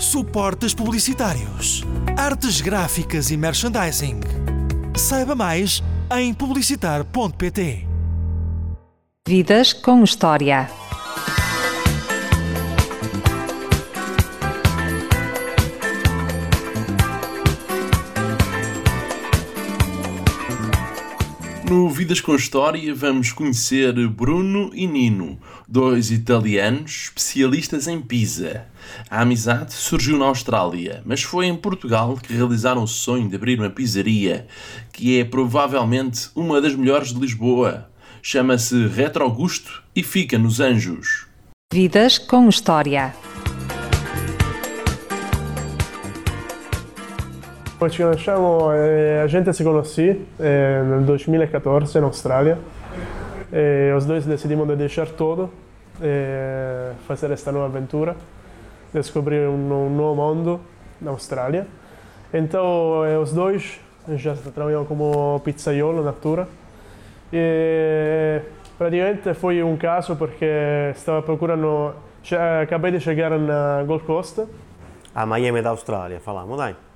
suportes publicitários, artes gráficas e merchandising. Saiba mais em publicitar.pt. Vidas com História. No Vidas com História vamos conhecer Bruno e Nino, dois italianos especialistas em pizza. A amizade surgiu na Austrália, mas foi em Portugal que realizaram o sonho de abrir uma pizzaria, que é provavelmente uma das melhores de Lisboa. Chama-se Retro Gusto e fica nos Anjos. Vidas com História. Poi ci conosciamo, eh, a gente si conosci eh, nel 2014 in Australia e os dois decidimos de deixar tudo e fazer esta nova aventura, descobrir um, um novo mundo na Austrália. Então, eh, os dois já trabalham como pizzaiolo na Tura e praticamente foi um caso porque stava procurando, já acabei de chegar na Gold Coast a Miami da Austrália, falamos, dai.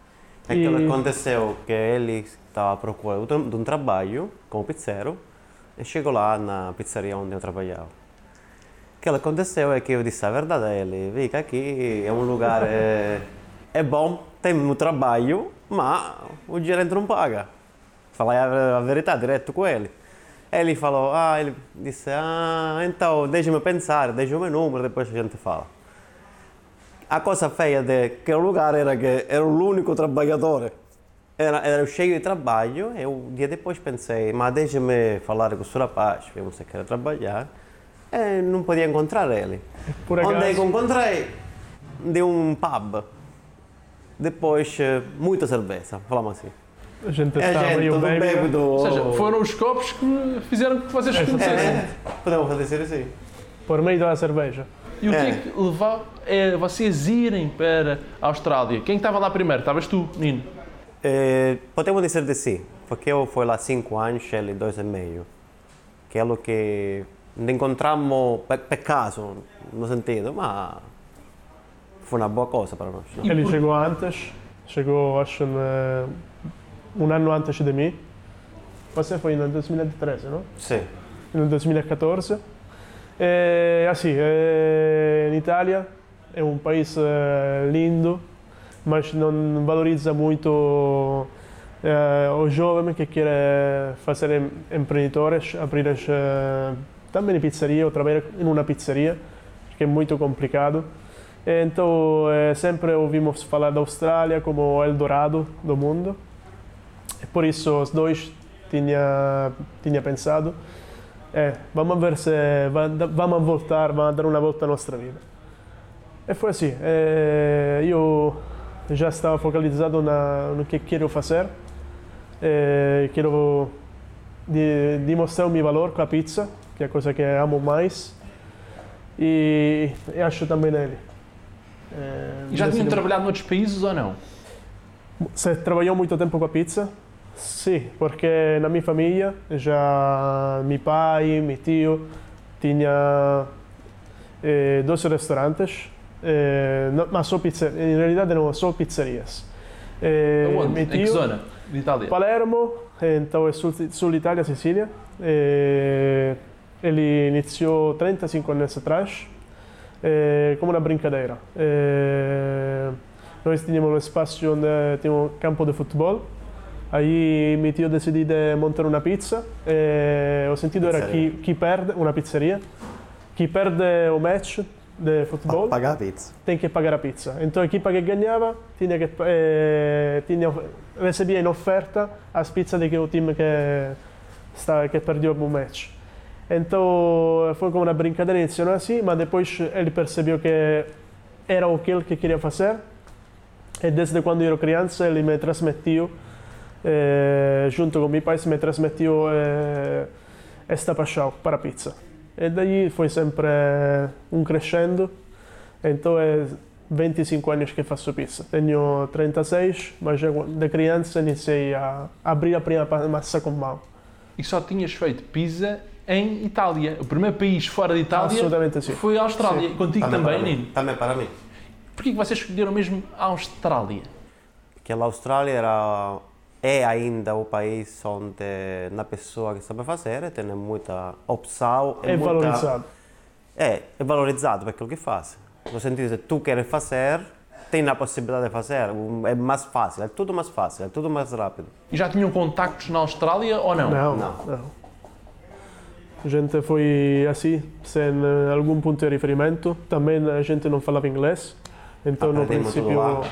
É que E- aconteceu que ele estava à procura de um trabalho como pizzeiro e chegou lá na pizzaria onde eu trabalhava. O que aconteceu é que eu disse a verdade a ele, que aqui é um lugar, é, é bom, tem muito trabalho, mas o gerente não paga. Falei a, a verdade direto com ele. Ele falou, ah, ele disse, ah, então deixa-me pensar, deixa o meu número, depois a gente fala. A coisa feia de que o lugar era que era o único trabalhador. Era, era cheio de trabalho. Eu, um dia depois pensei, mas deixa-me falar com o seu rapaz, vemos se quer trabalhar. E não podia encontrar ele. por Onde é acaso. que eu encontrei? De um pub. Depois, eh, muita cerveja, falamos assim. a gente É estava e o bêbado. Ou seja, foram os copos que fizeram que vocês se conhecessem. É, podemos dizer assim. por meio da cerveja. E o que é É. que levou é, vocês irem para a Austrália? Quem estava lá primeiro? Estavas tu, Nino? Eh, podemos dizer de sim, porque eu fui lá cinco anos, ele dois e meio. Que é o que nos encontramos pe, per caso, no sentido, mas foi uma boa coisa para nós. não? Ele chegou antes, chegou acho na- um ano antes de mim. Você foi no 2013, não? Sim. No 2014. E, assim, eh, in Italia è un paese eh, lindo, mas non valorizza molto eh, o jovem que quer fazer em- empreendedores, abrir eh, também pizzeria ou trabalhar em uma pizzeria, que é muito complicado. Então, eh, sempre ouvimos falar da Austrália como o Eldorado do mundo. Por isso, os dois tinha, tinha pensado, é, vamos ver se va- vamos voltar, vamos dar uma volta à nossa vida. E foi assim, eh, eu já estava focalizado na, no que quero fazer, eh, quero di- dimostrare o meu valor com a pizza, que é a coisa que amo mais, e, e acho também nele. E já tinham trabalhado noutros países ou não? Você trabalhou muito tempo com a pizza? Sim, porque na minha família já meu pai, meu tio tinha eh, dois restaurantes, eh, não, mas só pizza, em realidade não, só pizzerias. Eh, Aonde? meu Em que tio- zona de Itália? Palermo, então é sul, sul Itália, Sicília. Eh, ele iniciou 35 anos atrás, eh, como uma brincadeira. Eh, nós tínhamos um espaço onde tinha um campo de futebol. Aí meu tio decidiu de montar uma pizza. Eh, o sentido era Pizzeria. que, que perde, uma pizzeria, que perde o match de futebol Pagar a pizza. tem que pagar a pizza. Então a equipa que ganhava tinha que, eh, tinha, recebia em oferta as pizzas do time que, está, que perdeu o match. Então foi como uma brincadeira, iniciou assim, mas depois ele percebeu que era o que ele que queria fazer. E desde quando eu era criança ele me transmitiu, eh, junto com meu pai, me transmitiu eh, esta paixão para a pizza. E daí foi sempre um crescendo. Então é 25 anos que faço pizza. Tenho 36, mas de criança iniciei a abrir a primeira massa com mão. E só tinhas feito pizza em Itália. O primeiro país fora de Itália foi a Austrália. Sim. Contigo também, mim. Nino? Também para mim. Porquê que vocês escolheram mesmo a Austrália? Porque a Austrália era, é ainda o país onde na pessoa que sabe fazer tem muita opção. É muita- valorizado. É, é valorizado por aquilo que faz. No sentido de tu queres fazer, tem a possibilidade de fazer, é mais fácil, é tudo mais fácil, é tudo mais rápido. E já tinham contactos na Austrália ou não? Não, Não. não. A gente foi assim, sem eh, algum ponto de referimento. Também a gente não falava inglês, então no Aprendemos tudo princípio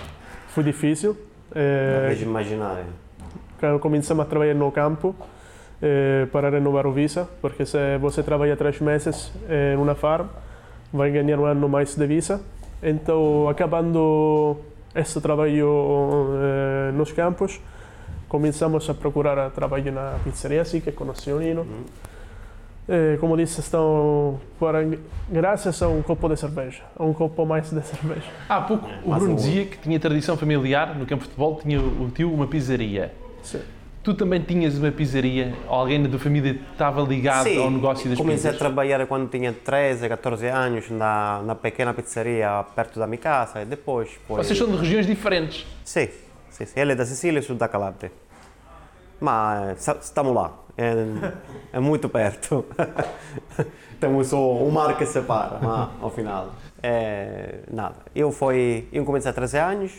foi difícil. Eh, Vejo imaginar. Começamos a trabalhar no campo eh, para renovar o visa, porque se você trabalha três meses em uma farm, vai ganhar um ano mais de visa. Então, acabando esse trabalho eh, nos campos, começamos a procurar trabalho na pizzeria, assim que conheci o Nino. Eh, como disse, estão para, graças a um copo de cerveja, a um copo mais de cerveja. Há pouco o Bruno dizia que tinha tradição familiar no campo de futebol, tinha o tio uma pizzaria. Sim. Tu também tinhas uma pizzaria? Alguém da tua família estava ligado ao negócio das comecei pizzas? a trabalhar quando tinha 13, 14 anos na, na pequena pizzeria perto da minha casa e depois foi... Vocês são de regiões diferentes. Sim, sim, sim. Ele é da Sicília e eu sou da Calabria. Mas estamos lá, é, é muito perto. Temos só um mar que separa, mas ao final. É, nada. Eu fui, eu comecei há 13 anos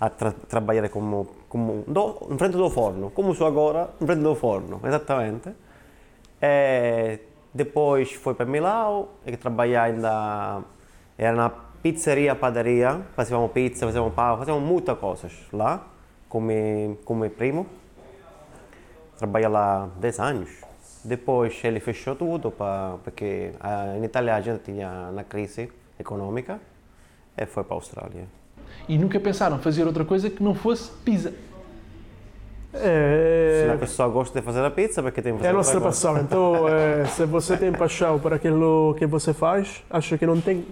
a tra trabalhar como, como do, em frente do forno, como sou agora, em frente do forno, exatamente. É, depois fui para Milão e trabalhei ainda era na pizzeria padaria, fazíamos pizza, fazíamos pão, fazíamos muitas coisas lá com meu, com meu primo. Trabalhei lá 10 anos. Depois ele fechou tudo pra, porque ah, em Itália a gente tinha na crise econômica e foi para a. E nunca pensaram fazer outra coisa que não fosse pizza. Se a É, pessoa gosta de fazer a pizza, porque tem que é a nossa paixão. Então, eh, se você tem paixão por aquilo que você faz, acho que não tem.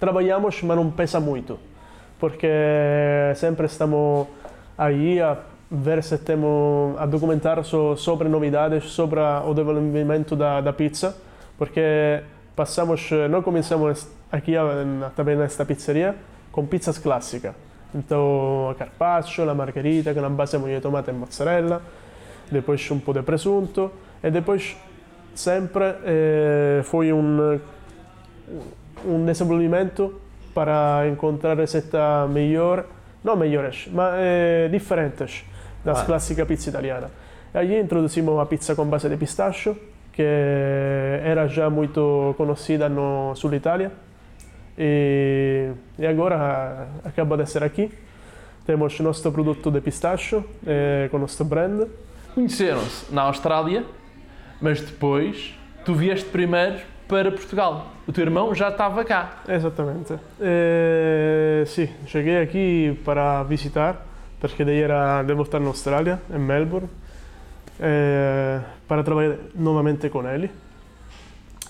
Trabalhamos, mas não pesa muito. Porque sempre estamos aí a ver se temos a documentar so- sobre novidades, sobre o desenvolvimento da, da pizza. Porque passamos, eh, nós começamos aqui também nesta pizzeria com pizzas clássicas. Então, a carpaccio, la margherita, com a base de tomate e mozzarella, depois um pouco de presunto, e depois sempre eh, foi um, um desenvolvimento para encontrar receitas melhor, não melhores, mas eh, diferentes das Ah. clássicas pizza italiana. E aí introduzimos a pizza com base de pistacho, que era já muito conhecida no sul Itália. E, e agora acaba de ser aqui. Temos nosso produto de pistacho eh, com o nosso brand. Conheceram-se na Austrália, mas depois tu vieste primeiro para Portugal. O teu irmão já estava cá. Exatamente. Eh, sì, cheguei aqui para visitar, perché daí era, devo estar na Austrália, em Melbourne, eh, para trabalhar novamente com ele.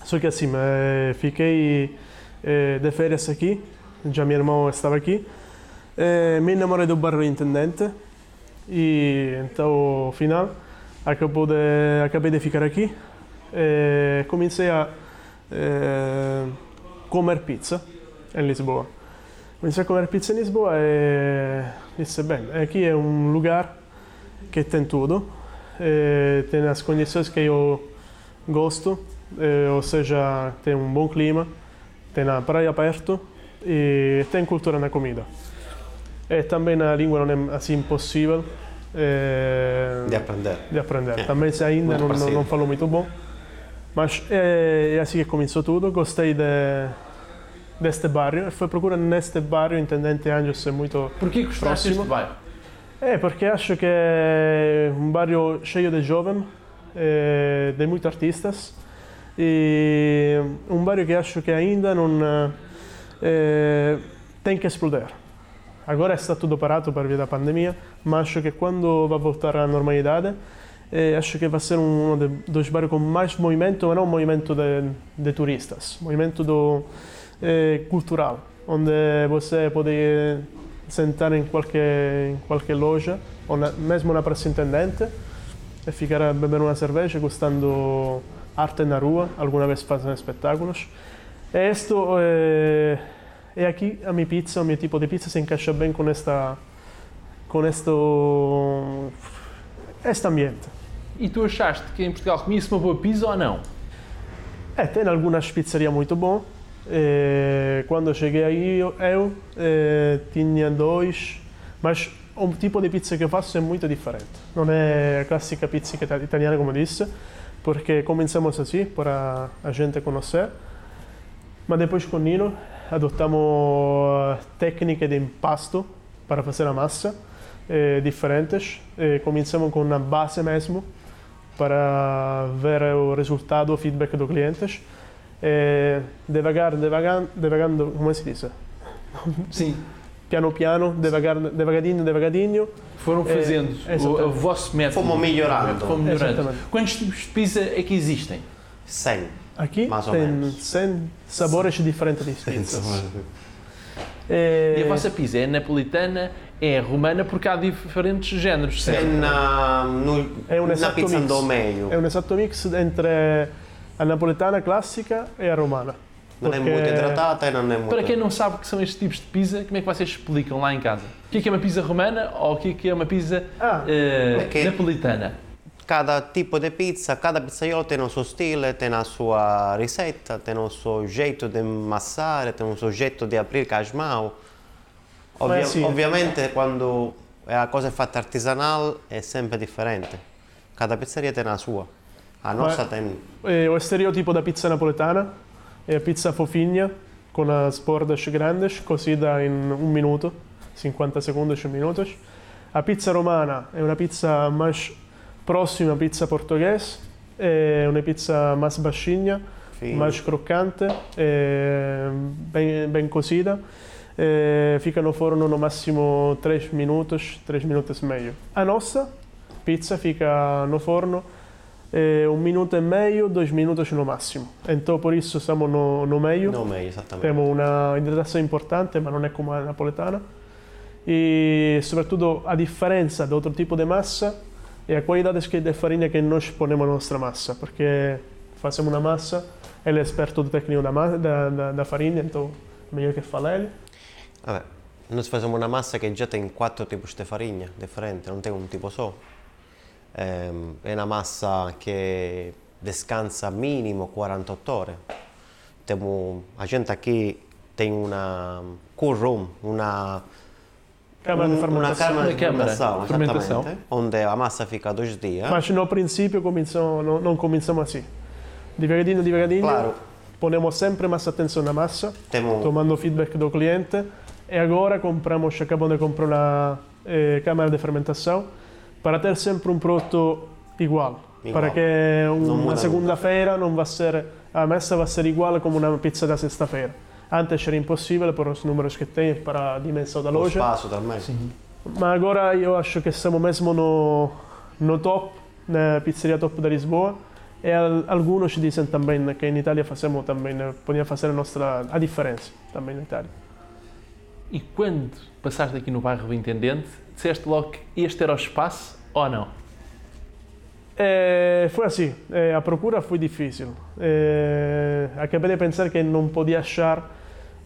Só que assim, eh, fiquei eh, de férias aqui, já meu irmão estava aqui, eh, me namorei do bairro intendente. E então, final, acabou de, acabei de ficar aqui e comecei a comer pizza em Lisboa. Comecei a comer pizza em Lisboa e disse, bem, aqui é um lugar que tem tudo, tem as condições que eu gosto, ou seja, tem um bom clima, tem a praia perto e tem cultura na comida. E também a língua não é assim impossível eh, De aprender. de aprender. É, Também se ainda não, não, não falo muito bom. Mas é, é assim que começou tudo. Gostei de, deste bairro. E fui procurar neste bairro, Intendente Anjos é muito... Porquê que gostaste Próximo. deste bairro? É, porque acho que é um bairro cheio de jovens, eh, de muitos artistas. E um bairro que acho que ainda não eh, tem que explodir. Agora está tudo parado por via da pandemia, mas acho que quando vai voltar à normalidade, eh, acho que vai ser um dos bairros com mais movimento, mas não movimento de, de turistas, movimento do, eh, cultural, onde você pode sentar em qualquer, em qualquer loja, ou na, mesmo na praça intendente, e ficar a beber uma cerveja, gostando arte na rua, alguma vez fazem espetáculos. E isto é, E aqui a minha pizza, o meu tipo de pizza se encaixa bem com esta com este, este ambiente. E tu achaste que em Portugal comia-se uma boa pizza ou não? É, tem algumas pizzerias muito bom. E, quando cheguei aí, eu, eu eh, tinha dois, mas o tipo de pizza que eu faço é muito diferente. Não é a clássica pizza italiana, como disse, porque começamos assim, para a gente conhecer. Mas depois com Nino adotamos técnicas de impasto para fazer a massa eh, diferentes. Eh, começamos com uma base mesmo para ver o resultado, o feedback dos clientes. Eh, devagar, devagar, devagando, como se diz? Sim. Piano piano, devagar, devagarinho, devagarinho. Foram É, fazendo o, exatamente. o vosso método. Fomos melhorando. Fomos melhorando. Exatamente. Quantos tipos de pizza é que existem? 100. Aqui Mais ou tem menos. 100 sabores diferentes de pizzas. E a vossa pizza é napolitana, é romana, porque há diferentes géneros, É certo? na, no, É um na pizza mix. do meio. È un esatto mix entre a napoletana classica e a romana. Não é muito hidratata e não é muito... Para quem não sabe o que são estes tipos de pizza, como é que vocês explicam lá em casa? O que é que é uma pizza romana ou o que é que é uma pizza Ah, eh, é que- napolitana? Cada tipo de pizza, cada pizzaiolo tem o suo stile, tem a sua ricetta, tem o suo jeito de amassare, tem o suo jeito di aprire casmau. Ovvia- sì. Ovviamente quando a cosa è fatta artisanal è sempre differente. Cada pizzeria tem a sua. A nostra tem... eh, o stereotipo da pizza napoletana è a pizza fofinha con as bordas grandes, cocida in un minuto, 50 segundos, un minuto. A pizza romana è una pizza mais próxima à pizza portuguesa, è una pizza mais baixinha, Fine. mais croccante, eh, bem, bem cozida. Eh, fica no forno no massimo 3 minutos, 3 minutos e meio. A nossa pizza fica no forno eh, um minuto e meio, 2 minutos no máximo. Então por isso siamo no, no meio. No meglio, esattamente. Temos uma hidratação importante, mas não é como a napoletana. E, sobretudo, a diferença de outro tipo de massa é a qualidade que- de farinha que nós ponemos na nossa massa, porque fazemos uma massa, ele é experto do técnico da, ma- da, da, da farinha, então melhor que fala ele. Vabbè, noi facciamo una massa che già tem quattro tipi di farina differenti, non tem un tipo solo. Ehm, è una massa che descansa minimo 48 ore. Temo, a gente aqui tem una cool room, una, Câmara de fermentação. camera Una di camera fermentação, fermentação. onde a massa fica dois dias. Mas no princípio começamos, não, não começamos assim. Devagarinho, devagarinho, Claro, ponemos sempre mais atenção na massa, temo, tomando feedback do cliente. E agora compramos, acabamos de comprar uma eh, câmara de fermentação para ter sempre um produto igual. Igual. Para que uma segunda-feira não vai ser a massa vai ser igual como uma pizza da sexta-feira. Antes era impossível por os números que tem para a dimensão da lo loja. também. Mas agora eu acho que estamos mesmo no, no top, na pizzeria top da Lisboa. E al- alguns dizem também que em Itália fazemos também, podíamos fazer a, nossa, a diferença também na Itália. E quando passaste aqui no bairro do Intendente, disseste logo que este era o espaço ou não? Eh, foi assim, eh, a procura foi difícil. Eh, acabei de pensar que não podia achar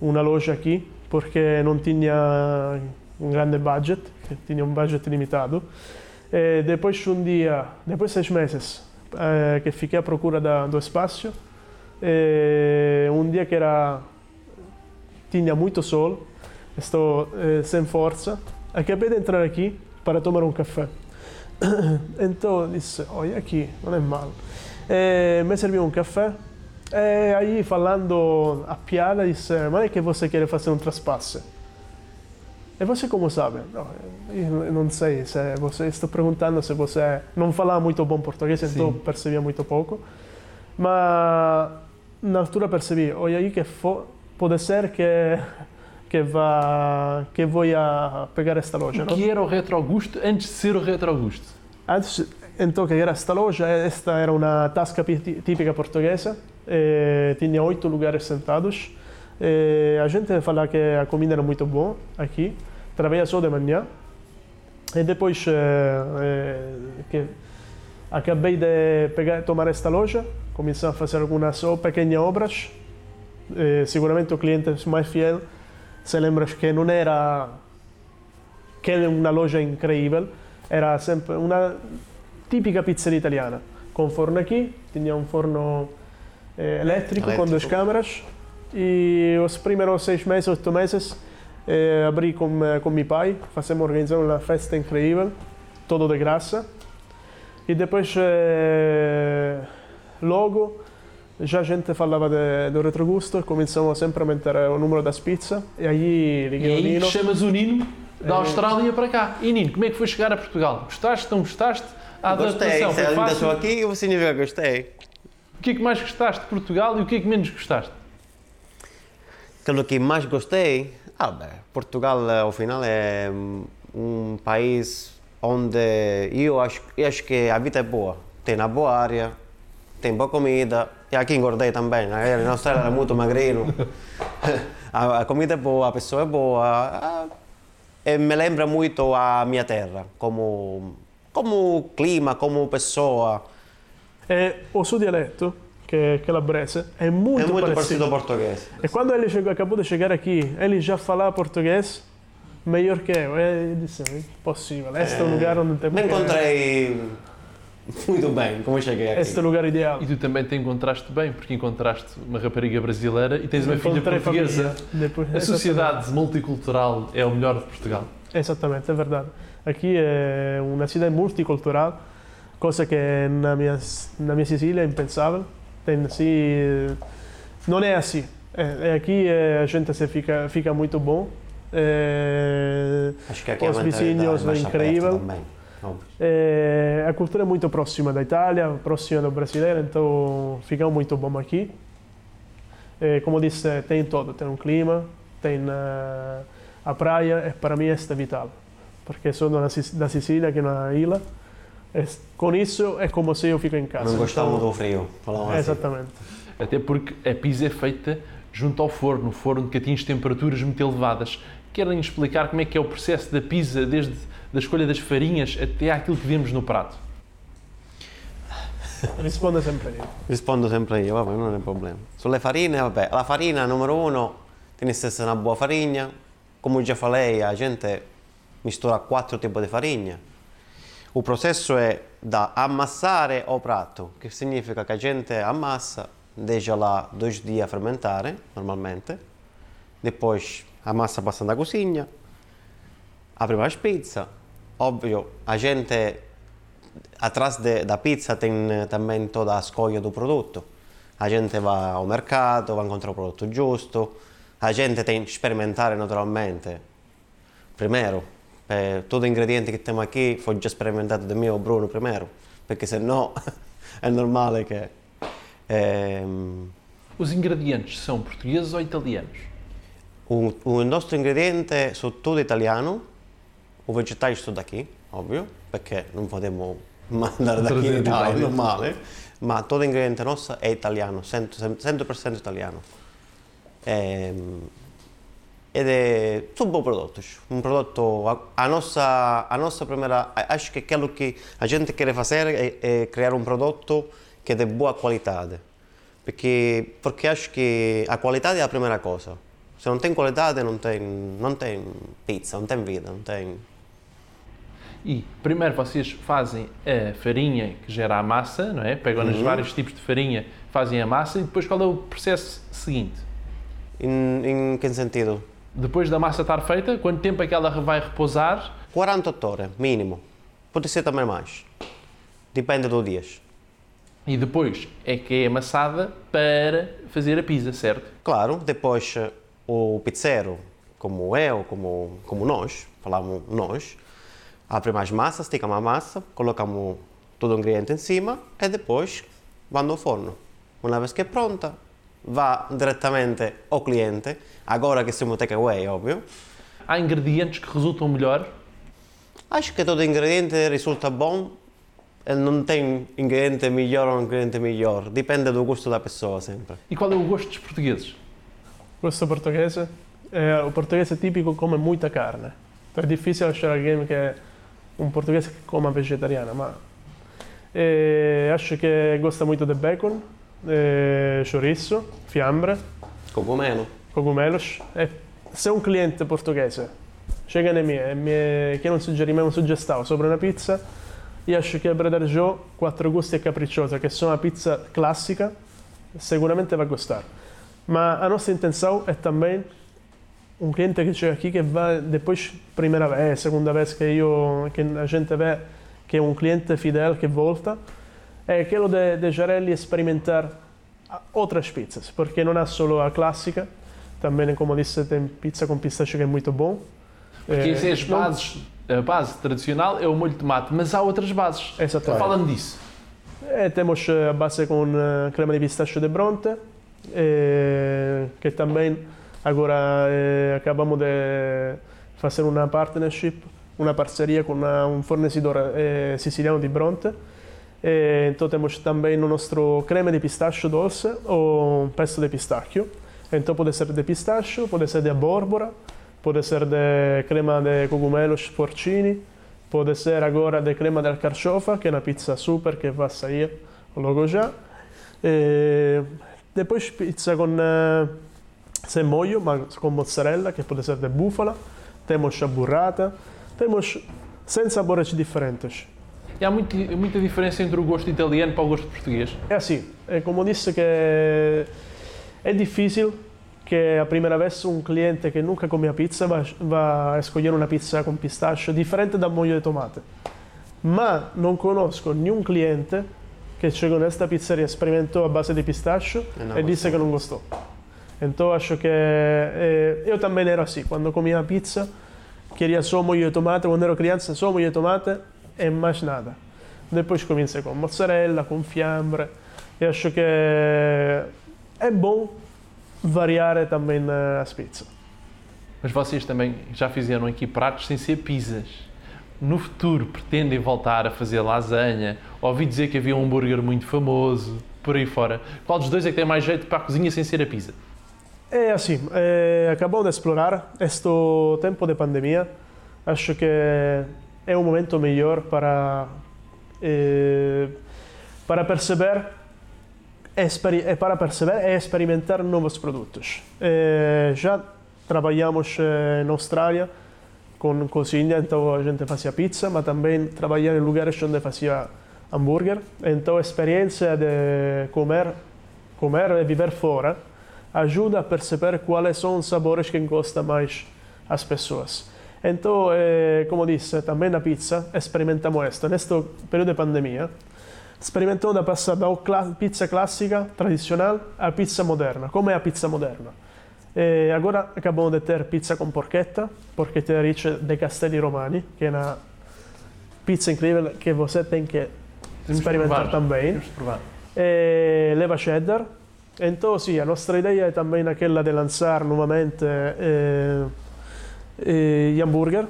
uma loja aqui, porque não tinha um grande budget, tinha um budget limitado. Eh, depois de um dia, depois de seis meses, eh, que fiquei à procura da, do espaço, eh, um dia que era tinha muito sol, estou sem força, acabei de entrar aqui para tomar um café. Então disse, olha aqui, não é mal. E me serviu um café e aí falando a piada disse, mas é que você quer fazer um traspasse? E você como sabe? Não, eu não sei, se você estou perguntando se você não fala muito bom português, então Sim. percebia muito pouco. Mas na altura percebi, olha aí que fo- pode ser que que vá que vou a pegar esta loja, O que era o Retro Augusto antes de ser o Retro Augusto? Antes, então, que era esta loja, esta era uma tasca pi- típica portuguesa, eh, tinha oito lugares sentados. Eh, a gente fala que a comida era muito boa aqui, trabalha só de manhã. E depois eh, que acabei de pegar, tomar esta loja, comecei a fazer algumas pequenas obras. Seguramente o cliente mais fiel se lembras que non era che è una loja incredibile, era sempre una tipica pizzeria italiana, con forno aqui, tinha um forno eh, elétrico, com duas Elétrico. câmaras, e os primeiros seis meses, oito meses, eh, abri com, eh, com meu pai, fazemos organizar uma festa incrível, todo de graça, e depois, eh, logo, já a gente falava de, do retrogusto, começamos sempre a aumentar o número das pizzas, e aí E liguei o aí Nino. que chamas o Nino da É. Austrália para cá. E Nino, como é que foi chegar a Portugal? Gostaste, não gostaste? A Gostei, adaptação ainda estou aqui, significa que gostei. O que é que mais gostaste de Portugal e o que é que menos gostaste? Aquilo que mais gostei, ah, beh, Portugal ao final é hum, um país onde eu acho, eu acho que a vida é boa. Tem uma boa área, tem boa comida, e aqui engordei também, né? na Austrália era muito magrino. a, a comida é boa, a pessoa é boa, e me lembra muito a minha terra, como, como clima, como pessoa. E o suo dialetto, che è calabrese, è É muito, muito parecido. parecido ao português. E quando ele chegou, acabou de chegar aqui, ele já falava português melhor que eu. E eu disse, é impossível, este é o lugar onde temos Me que... muito bem como cheguei aqui. Este é o lugar ideal. E tu também te encontraste bem, porque encontraste uma rapariga brasileira e tens uma filha portuguesa. A sociedade multicultural é o melhor de Portugal. Esattamente, è verdade. Aqui è una città multiculturale, cosa che na minha, na minha Sicilia è impensabile. Tem assim, non è assim. É, é aqui é, a gente se fica, fica muito bom. É, Acho que aqui Os a mentalidade vizinhos é é incrível. também. É, a cultura é muito próxima da Itália, próxima do brasileiro, então fica muito bom aqui. É, como disse, tem todo, tem um clima, tem a, a praia, e para mim é vital, porque sou da, Sic- da Sicília, que é uma ilha, e com isso é como se eu fico em casa. Não gostamos Então, do frio. Falamos assim. Exatamente. Até porque a pizza é feita junto ao forno, forno que atinge temperaturas muito elevadas. Querem explicar como é que é o processo da pizza, desde a escolha das farinhas até aquilo que vemos no prato? Risponde sempre io. Rispondo sempre io, vabbè, non è un problema. Sulle farine, vabbè, la farina numero uno tem que ser uma boa farinha. Como eu já falei, a gente mistura quatro tipos de farinha. O processo é da amassare o prato, que significa que a gente amassa, deixa lá dois dias a fermentare, normalmente. Depois a massa passa na cozinha, abre mais pizza. Óbvio, a gente atrás de, da pizza tem também toda a escolha do produto. A gente vai ao mercado, vai encontrar o produto giusto. A gente tem que experimentar naturalmente. Primeiro, eh, todo ingrediente que temos aqui foi já experimentado da mim ou Bruno primeiro, perché senão é normal que ehm, Os ingredientes são portugueses ou italianos? o, o nostro ingrediente sono tutto italiano, o vegetale sto da qui, ovvio, perché non potremmo mandare da qui in Italia, è normale, ma tutto l'ingrediente nostro è italiano, 100%, 100% italiano. Ehm, ed è sono buoni prodotti, un prodotto, a, a nostra, a nostra primeira, a- acho che quello che la gente quer fazer è, è creare un prodotto che è di buona qualità, perché, perché acho che la qualità è la prima cosa. Se non tem qualità non tem pizza, non tem vida, non tem... E primeiro vocês fazem a farinha que gera a massa, não é? Pegam nos vários tipos de farinha, fazem a massa e depois qual é o processo seguinte? In, in che sentido? Depois da massa estar feita, quanto tempo é que ela vai repousar? 48 ore, minimo. Pode ser também mais. Depende dos dias. E depois é que é amassada para fazer a pizza, certo? Claro, depois o pizzeiro, como eu, como, como nós, falamos nós, abre mais massa, esticamos a massa, colocamos todo o ingrediente em cima e depois vai no forno. Uma vez que é pronta, vai diretamente ao cliente, agora que siamo takeaway, óbvio. Há ingredientes que resultam melhor Acho que todo ingrediente resulta bom, não tem ingrediente melhor ou ingrediente melhor, depende do gosto da pessoa sempre. e qual é o gosto dos portugueses? Questo portoghese, eh, o portoghese tipico come muita carne. È difficile lasciare alguém che è un portoghese che coma vegetariana, ma eh, acho che gosta muito de bacon, eh, chouriço, fiambre, Cogumelo. cogumelos. E se un cliente portoghese chega em mim e me quer um suggerimento, uma sugestão sobre uma pizza, io acho che Brother Joe, Quattro Gusti e Capricciosa, che sono una pizza classica, sicuramente vai gostar. Ma a nostra intenção é também um cliente que chega aqui que vai depois primeira vez, segunda vez que eu que a gente vê que é um cliente fidel que volta, é aquilo de deixar ele experimentar outras pizzas, porque não é só a clássica, também como disse tem pizza com pistache que é muito bom. Porque Eh, é as não- bases. A base tradicional é o molho de tomate, mas há outras bases. Exatamente. Fala-me disso. E temos eh, a base com eh, crema de pistache de Bronte, eh, que também agora eh, acabamos de fazer uma partnership, uma parceria com uma- um fornecedor eh, siciliano di Bronte. E, então temos também o nosso creme de pistache doce ou pesto de pistacchio. Então pode ser de pistache, pode ser de bórbora, pode ser de crema de cogumelos porcini, pode ser agora de crema de alcarchofa, que é uma pizza super que vai sair logo já. E depois pizza com eh, sem molho, mas com mozzarella, que pode ser de búfala. Temos a burrata. Temos 100 sabores diferentes. E há muito- muita diferença entre o gosto italiano para o gosto português. É assim, é como disse que é difícil que a primeira vez um cliente que nunca comeu pizza vai, vai escolher uma pizza com pistache diferente da molho de tomate. Ma non conosco nenhum cliente che chegou nesta pizzeria, experimentou a base de pistache E não e disse que não gostou. Então acho que eh, eu também era assim, quando comia pizza queria só molho de tomate, quando ero criança só molho de tomate e mais nada. Depois comecei com mozzarella, com fiambre e acho que é bom variar também eh, as pizzas. Mas vocês também já fizeram aqui pratos sem ser pizzas. No futuro pretendem voltar a fazer lasanha? Ouvi dizer que havia um hambúrguer muito famoso, por aí fora. Qual dos dois é que tem mais jeito para a cozinha sem ser a pizza? É assim, eh, acabamos de explorar este tempo de pandemia. Acho que é um momento melhor para eh, para perceber eh, para perceber e experimentar novos produtos. Já trabalhamos na Austrália com cozinha, então a gente fazia pizza, mas também trabalhar em lugares onde fazia hambúrguer. Então a experiência de comer, comer e viver fora ajuda a perceber quais são os sabores que gostam mais as pessoas. Então, eh, como disse, também na pizza experimentamos isto. Neste período de pandemia, experimentamos da passar da pizza classica, tradicional, à pizza moderna. Como é a pizza moderna? E agora acabamos de ter pizza com porchetta, porchetta riccia de Castelli Romani, que é uma pizza incrível que você tem que experimentar também. E leva cheddar. Então, sì, a nostra idea è também aquela de lançar novamente eh, eh, gli hambúrguer.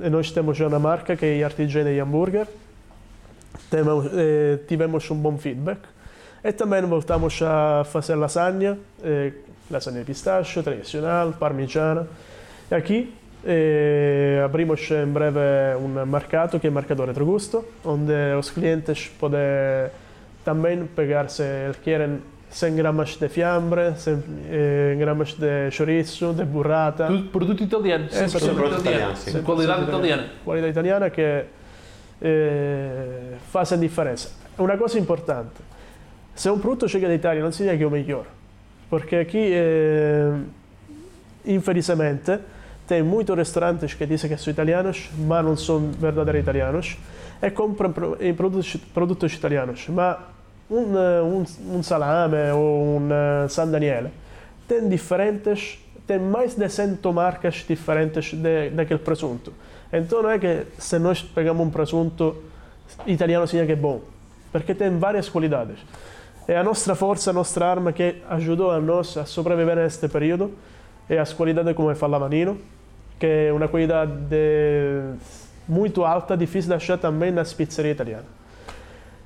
E nós temos já uma marca que é Artigiani Hambúrguer. Temos, eh, tivemos um bom feedback. E também voltamos a fazer lasanha, eh, lasanha de pistache, tradicional, parmigiana. E aqui eh, abrimos em breve um mercado que é Mercado Retrogusto, onde os clientes podem também pegar, se eles querem, 100 gramas de fiambre, 100 eh, gramas de chorizo, de burrata. Tudo produto italiano. É, 100% só produto italiano. italiano, sim. De qualidade 100% italiana. qualità italiana che eh, fazem differenza. Una cosa importante, se un prodotto chega d'Italia non significa che è o melhor, porque aqui, eh, infelizmente, tem muitos restaurantes que dizem que são italianos, mas não são verdadeiros italianos, e compram produtos, produtos italianos. Mas um, eh, um, um salame ou um eh, San Daniele tem diferentes, tem mais de 100 marcas diferentes de, daquele presunto. Então não é que se nós pegamos um presunto italiano significa que é bom, porque tem várias qualidades. É a nossa força, a nossa arma que ajudou a nós a sobreviver neste período é as qualidades como falava Nino, que é uma qualidade muito alta, difícil de achar também nas pizzerias italianas.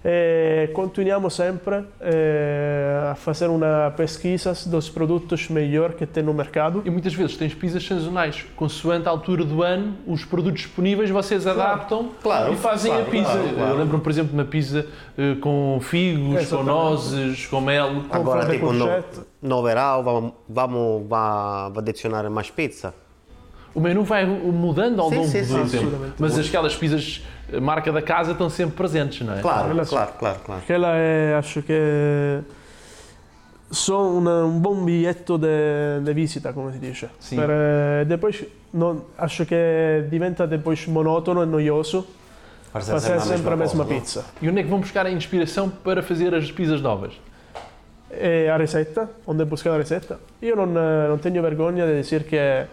E continuiamo sempre eh, a fazer uma pesquisa dos produtos melhor que tem no mercado. E muitas vezes tens pizzas sazonais. Consoante a altura do ano, os produtos disponíveis vocês adaptam Claro, e fazem claro, a pizza. claro, claro. Eu lembro-me, por exemplo, de uma pizza eh, com figos, com Exatamente. nozes, com mel. Agora, fare tipo, no, no verão, vamos, vamos va- va adicionare mais pizza. O menu vai mudando ao Sim, longo sim, do sim, tempo. Mas aquelas pizzas eh, marca da casa estão sempre presentes, não é? Claro, Relação. claro, claro, claro. Quella è, acho che sono una- un buon biglietto di visita, come si dice. Sì. Per, eh, non, acho che diventa depois monotono e noioso Fazer sempre a mesma não? pizza. E onde é que vão buscar a inspiração para fazer as pizzas novas? E a ricetta, onde buscare la ricetta. Io non, eh, non tengo vergogna di dire che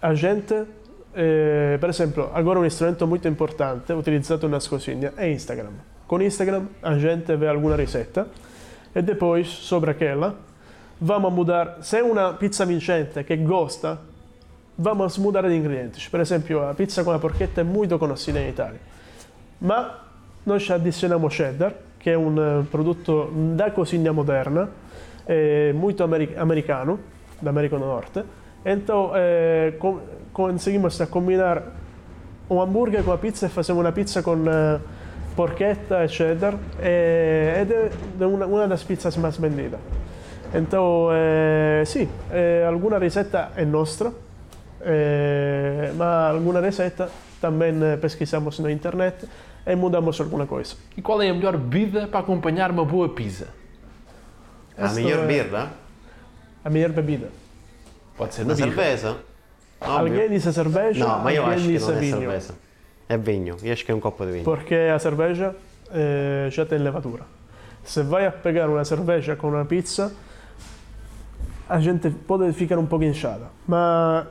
a gente, eh, per esempio, agora un strumento molto importante utilizzato nas cozinhas è Instagram. Con Instagram a gente vê alguma ricetta e depois, sobre aquela, vamos a mudar. Se è una pizza vincente che gosta, vamos a mudare gli ingredienti. Per esempio, la pizza con la porchetta è molto conosciuta in Italia. Ma noi ci addizioniamo cheddar, che è un eh, prodotto da cucina moderna, eh, molto ameri- americano, d'America del Nord. Então, eh, com- conseguimos a combinar un hamburger con la pizza e facciamo una pizza con eh, porchetta e cheddar ed una, una delle pizzas más vendidas. Então, eh, sì, eh, alguna ricetta è nostra, eh, ma alguna ricetta também eh, pesquisamos na internet e mudamos alguma coisa. E qual é a melhor bebida para acompanhar uma boa pizza? A Esta miglior è birra? A melhor bebida. Pode ser Una na birra. cerveza? Alguém Ovvio. diz cerveja, No, ma io alguém acho che diz non è vinho. cerveza. È vigno, io acho che è un coppo di vigno. Porque a cerveja eh, já tem levadura. Se vai a pegar uma cerveja com uma pizza, a gente pode ficar um pouco inchada. Mas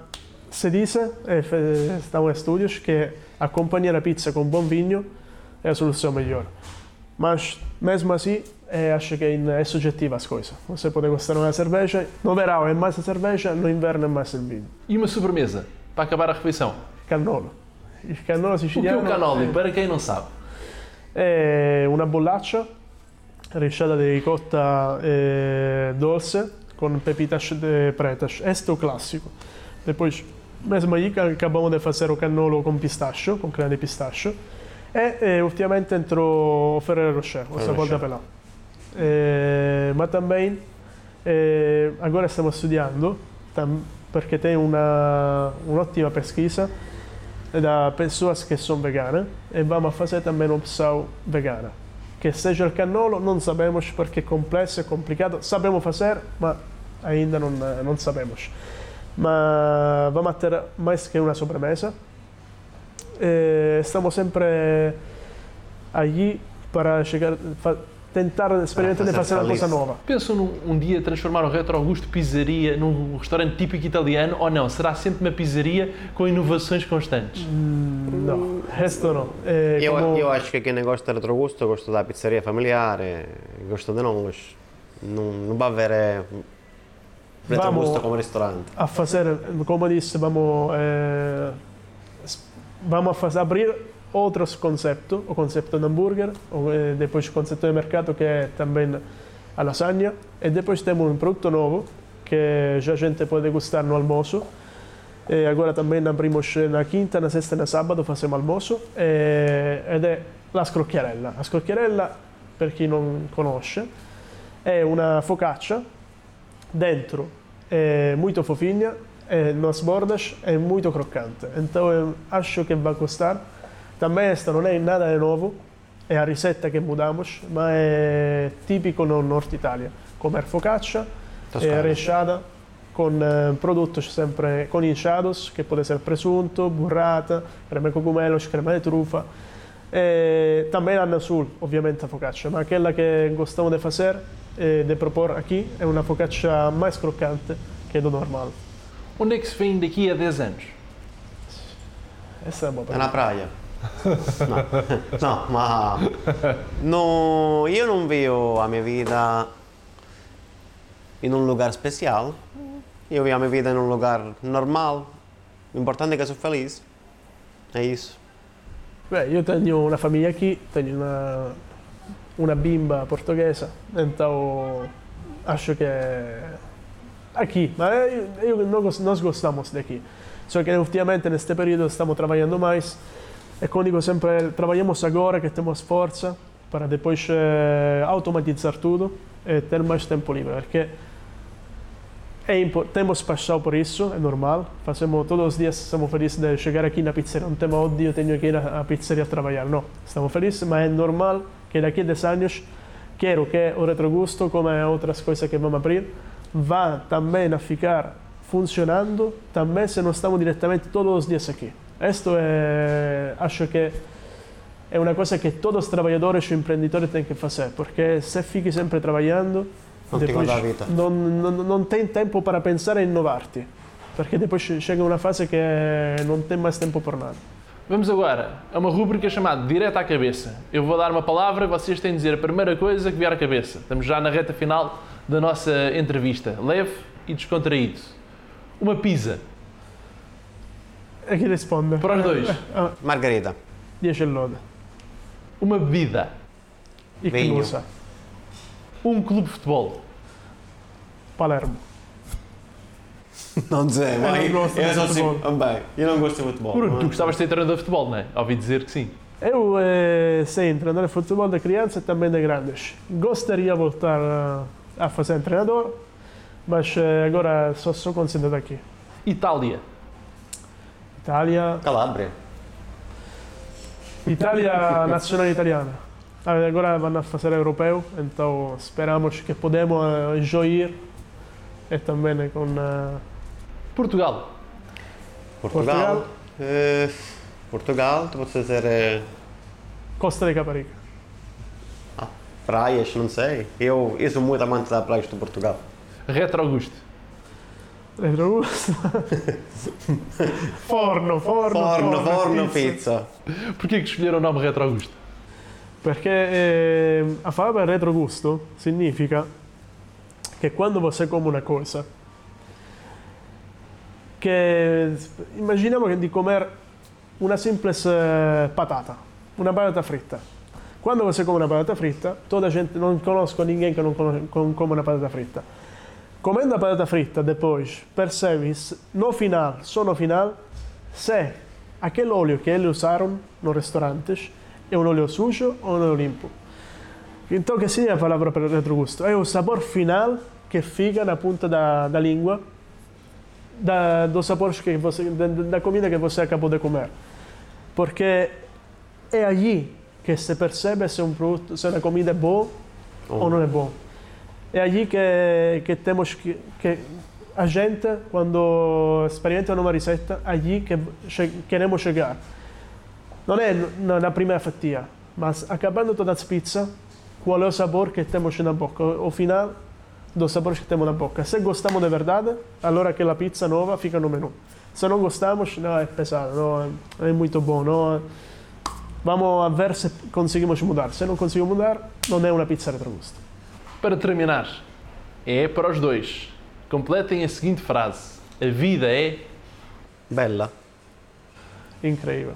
se diz, e fe- estão estudos, que acompanhar a pizza com bom vinho é a solução melhor. Mas mesmo assim, eh, acho que é subjetiva as coisas. Você pode gostar de uma cerveja, no verão é mais a cerveja, no inverno é mais o vinho. E uma sobremesa para acabar a refeição? Cannolo. O que é o cannoli? Para quem não sabe. È una bollaccia risciata di ricotta eh, dolce con pepitas de pretas. Este é o clássico. Depois, mesmo aí, acabamos de fazer o cannolo com pistacho, com creme de pistacho. E eh, ultimamente entrou Ferrero Rocher, o sabor Rocher. da pelà. Eh, ma também, eh, agora stiamo studiando, tam- perché tem una, un'ottima pesquisa da pessoas que são veganas e vamos fazer também uma opção vegana. Que seja o cannolo, não sabemos porque é complexo, é complicado. Sabemos fazer, mas ainda não, não sabemos. Mas vamos ter mais que uma sobremesa. E estamos sempre allí para chegar, fa- tentar experimentar de fazer fazer uma coisa nova. Pensam num um dia transformar o Retro Augusto Pizzaria num restaurante típico italiano ou não? Será sempre uma pizzaria com inovações constantes? Não, resto não. É Io, como- io acho che chi ne gosta del retrogusto gosta da pizzeria familiare, gosta di non, non, non va a avere retrogusto Vamos. come ristorante. a fazer, como disse, vamos, eh, vamos a fazer, abrir outros conceptos, o conceito de hambúrguer, eh, depois o conceito de mercado que é também a lasanha, e depois temos um produto novo que já a gente pode gostar no almoço. E agora também abrimos na quinta, na sexta e na sábado fazemos almoço, e, ed è la scrocchiarella. La scrocchiarella, per chi non conosce, è una focaccia dentro é muito fofinha, é, nas bordas é muito crocante. Então eu acho que vai gostar. Também esta não é nada de novo, é a ricetta que mudamos, mas é típico no Norte Itália. Comer focaccia, é Toscana. recheada com eh, produtos sempre com inchados, que pode ser presunto, burrata, crema de cogumelos, crema de trufa. E também lá no sul, obviamente, a focaccia, mas aquela que gostamos de fazer, eh, de propor aqui, é uma focaccia mais crocante que do normal. Onde é que se vem daqui a 10 anos? Essa é uma boa una pergunta. praia. No, no ma no, io non vivo la mia vita in un lugar special. Io vivo a minha vida in un lugar normal. L'importante è che sono felice. É isso. Beh, io tenho uma família aqui, tenho uma, uma bimba portuguesa, então acho que aqui, mas eu, nós, nós gostamos daqui. Só que ultimamente neste período estamos trabalhando mais e como digo sempre, trabalhamos agora que temos força para depois eh, automatizar tudo e ter mais tempo livre, porque é temos paixão por isso, é normal. Fazemos todos os dias, estamos felizes de chegar aqui na pizzeria. Não temos ódio, tenho que ir à pizzeria trabalhar. Não, estamos felizes, mas é normal que daqui a 10 anos quero que o retrogusto, como outras coisas que vamos abrir, vá também a ficar funcionando, também se não estamos diretamente todos os dias aqui. Isto é, acho que é uma coisa que todos os trabalhadores e empreendedores têm que fazer, porque se fique sempre trabalhando, não depois não, não, não tem tempo para pensar em inovar-te, porque depois chega uma fase que não tem mais tempo por nada. Vamos agora a uma rúbrica chamada Direto à Cabeça. Eu vou dar uma palavra e vocês têm de dizer a primeira coisa que vier à cabeça. Estamos já na reta final da nossa entrevista. Leve e descontraído. Uma pizza. Aqui responde. Para os dois. Ah, Margarida. 10 lode. Uma bebida. E Vinho. Clusa. Um clube de futebol. Palermo. Não dizer, não mãe. gosto de Eu assim, futebol. também. Eu não gosto de futebol. Bruno, não tu é? gostavas de ser treinador de futebol, não é? Ouvi dizer que sim. Eu eh, sei treinar futebol de criança e também de grandes. Gostaria de voltar a, a fazer treinador, mas eh, agora só sou concentrado aqui. Itália. Itália, Calabria. Itália nacional italiana. Ah, Agora vão fazer europeu, então esperamos que podemos eh, joir e também com eh, Portugal. Portugal. Portugal. Eh, Portugal, tu podes dizer eh, Costa de Caparica. Praias, não sei. Eu, eu sou muito amante das praias de Portugal. Retro Augusto. Retrogusto. forno, forno, Forno, forno, pizza. pizza. Porquê que escolheram o nome Retro Augusto? Perché eh, a fame retrogusto significa che quando você come una cosa, che immaginiamo che di comer una semplice patata, una patata fritta. Quando você come una patata fritta, toda gente, non conosco ninguém que não cono- com- come una patata fritta. Comendo a patata fritta, depois, percebes no final, só no final, se aquele óleo que eles usaram nos restaurantes é um óleo sujo ou um óleo limpo. Então, que significa a palavra per retrogusto? É o sabor final que fica na ponta da, da língua da, do sabor que você, da, da comida que você acabou de comer. Porque é allí que se percebe se um produto, se uma comida é boa ou não é boa. É allí que, que temos que, que a gente, quando experimenta uma receita, é allí que che- queremos chegar. Não é na, na primeira fatia, mas acabando todas as pizzas, qual é o sabor que temos na boca, o final dos sabores que temos na boca. Se gostamos de verdade, allora aquela pizza nova fica no menu. Se não gostamos, não, é pesado, não, é muito bom. Não, vamos a ver se conseguimos mudar. Se não conseguimos mudar, não é uma pizza retrogusto. Para terminar, é para os dois. Completem a seguinte frase: A vida é. Bella. Incrível.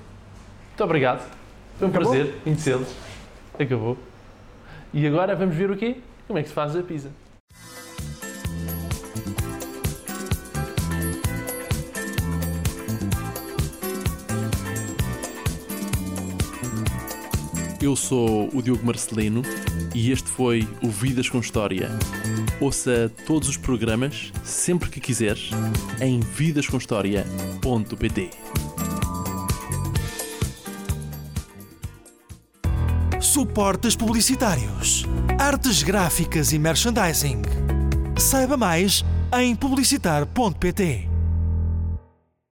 Muito obrigado. Foi um Acabou? prazer conhecê-los. Acabou. E agora vamos ver o quê? Como é que se faz a pizza. Eu sou o Diogo Marcelino e este foi o Vidas com História. Ouça todos os programas, sempre que quiseres, em vidascomhistoria.pt. Suportes publicitários, artes gráficas e merchandising. Saiba mais em publicitar.pt.